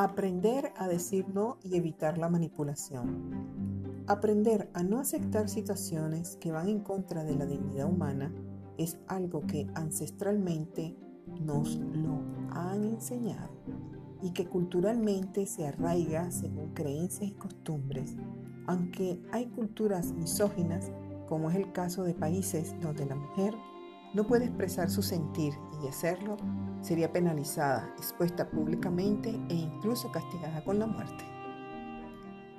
Aprender a decir no y evitar la manipulación. Aprender a no aceptar situaciones que van en contra de la dignidad humana es algo que ancestralmente nos lo han enseñado y que culturalmente se arraiga según creencias y costumbres, aunque hay culturas misóginas, como es el caso de países donde la mujer no puede expresar su sentir y hacerlo sería penalizada, expuesta públicamente e incluso castigada con la muerte.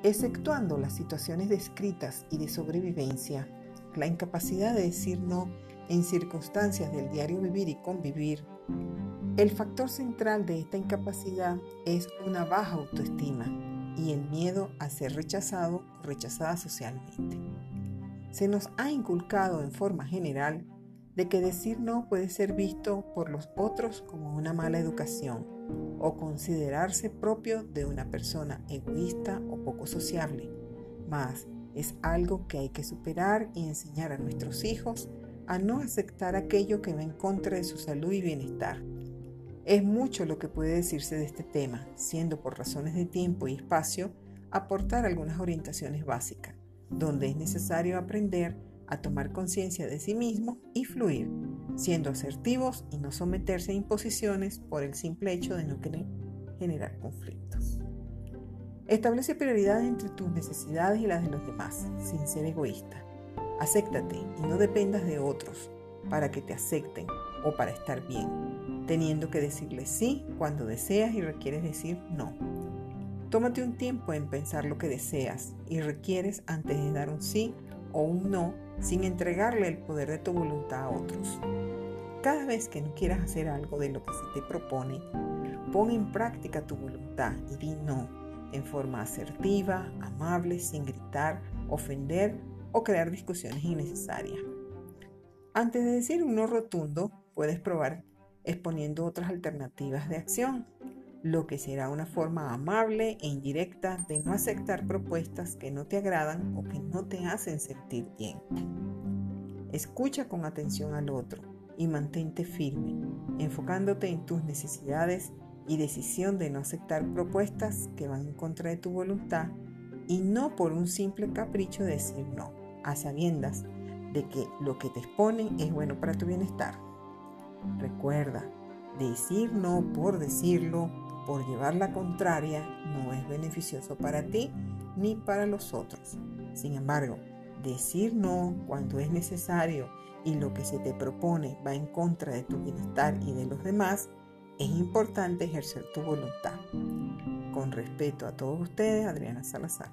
Exceptuando las situaciones descritas y de sobrevivencia, la incapacidad de decir no en circunstancias del diario vivir y convivir, el factor central de esta incapacidad es una baja autoestima y el miedo a ser rechazado o rechazada socialmente. Se nos ha inculcado en forma general de que decir no puede ser visto por los otros como una mala educación o considerarse propio de una persona egoísta o poco sociable. Mas es algo que hay que superar y enseñar a nuestros hijos a no aceptar aquello que va en contra de su salud y bienestar. Es mucho lo que puede decirse de este tema, siendo por razones de tiempo y espacio aportar algunas orientaciones básicas, donde es necesario aprender a tomar conciencia de sí mismo y fluir, siendo asertivos y no someterse a imposiciones por el simple hecho de no querer generar conflictos. Establece prioridades entre tus necesidades y las de los demás, sin ser egoísta. Acéptate y no dependas de otros para que te acepten o para estar bien, teniendo que decirle sí cuando deseas y requieres decir no. Tómate un tiempo en pensar lo que deseas y requieres antes de dar un sí o un no sin entregarle el poder de tu voluntad a otros. Cada vez que no quieras hacer algo de lo que se te propone, pon en práctica tu voluntad y di no en forma asertiva, amable, sin gritar, ofender o crear discusiones innecesarias. Antes de decir un no rotundo, puedes probar exponiendo otras alternativas de acción lo que será una forma amable e indirecta de no aceptar propuestas que no te agradan o que no te hacen sentir bien. Escucha con atención al otro y mantente firme, enfocándote en tus necesidades y decisión de no aceptar propuestas que van en contra de tu voluntad y no por un simple capricho de decir no, a sabiendas de que lo que te exponen es bueno para tu bienestar. Recuerda, decir no por decirlo por llevar la contraria no es beneficioso para ti ni para los otros. Sin embargo, decir no cuando es necesario y lo que se te propone va en contra de tu bienestar y de los demás, es importante ejercer tu voluntad. Con respeto a todos ustedes, Adriana Salazar.